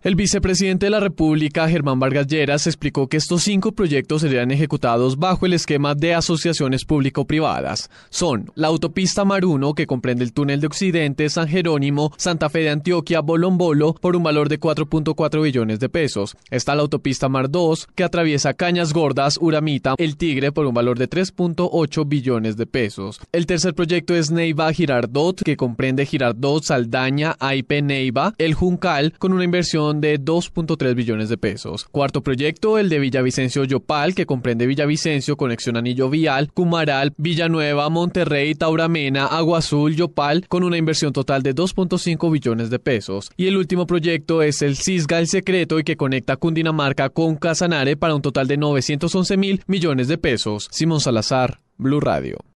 El vicepresidente de la República, Germán Vargas Lleras, explicó que estos cinco proyectos serían ejecutados bajo el esquema de asociaciones público-privadas. Son la autopista Mar 1, que comprende el túnel de Occidente, San Jerónimo, Santa Fe de Antioquia, Bolombolo, por un valor de 4.4 billones de pesos. Está la autopista Mar 2, que atraviesa Cañas Gordas, Uramita, El Tigre, por un valor de 3.8 billones de pesos. El tercer proyecto es Neiva Girardot, que comprende Girardot, Saldaña, Aipe, Neiva, El Juncal, con una de 2.3 billones de pesos. Cuarto proyecto, el de Villavicencio Yopal, que comprende Villavicencio, Conexión Anillo Vial, Cumaral, Villanueva, Monterrey, Tauramena, Agua Azul, Yopal, con una inversión total de 2.5 billones de pesos. Y el último proyecto es el Cisga El Secreto y que conecta Cundinamarca con Casanare para un total de 911 mil millones de pesos. Simón Salazar, Blue Radio.